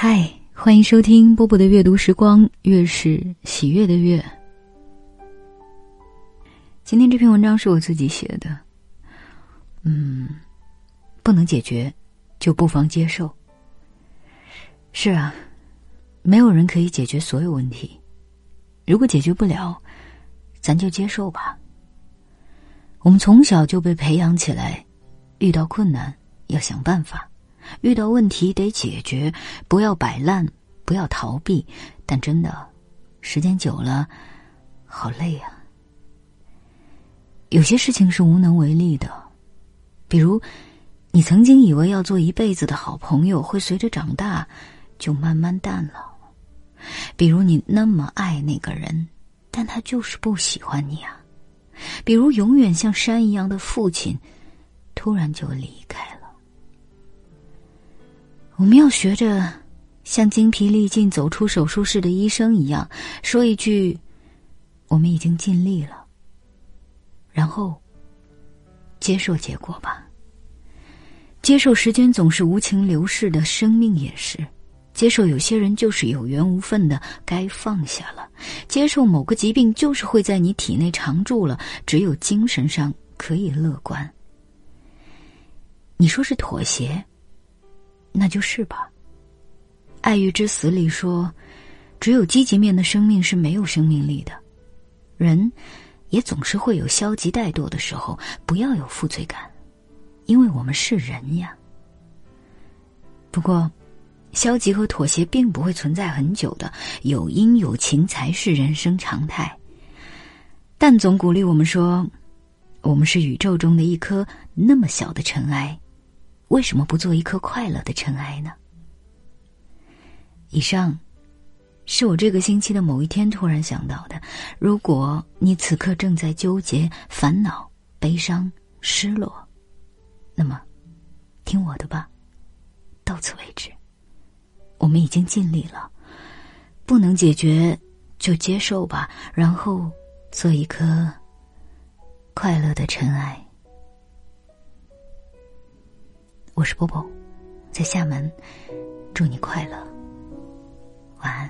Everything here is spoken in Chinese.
嗨，欢迎收听波波的阅读时光，月是喜悦的月。今天这篇文章是我自己写的。嗯，不能解决，就不妨接受。是啊，没有人可以解决所有问题。如果解决不了，咱就接受吧。我们从小就被培养起来，遇到困难要想办法，遇到问题得解决，不要摆烂，不要逃避。但真的，时间久了，好累呀。有些事情是无能为力的，比如，你曾经以为要做一辈子的好朋友，会随着长大就慢慢淡了；比如，你那么爱那个人，但他就是不喜欢你啊；比如，永远像山一样的父亲，突然就离开。我们要学着像精疲力尽走出手术室的医生一样，说一句：“我们已经尽力了。”然后，接受结果吧。接受时间总是无情流逝的，生命也是。接受有些人就是有缘无分的，该放下了。接受某个疾病就是会在你体内常住了，只有精神上可以乐观。你说是妥协，那就是吧。《爱欲之死》里说，只有积极面的生命是没有生命力的。人。也总是会有消极怠惰的时候，不要有负罪感，因为我们是人呀。不过，消极和妥协并不会存在很久的，有因有情才是人生常态。但总鼓励我们说，我们是宇宙中的一颗那么小的尘埃，为什么不做一颗快乐的尘埃呢？以上。是我这个星期的某一天突然想到的。如果你此刻正在纠结、烦恼、悲伤、失落，那么，听我的吧，到此为止。我们已经尽力了，不能解决就接受吧，然后做一颗快乐的尘埃。我是波波，在厦门，祝你快乐，晚安。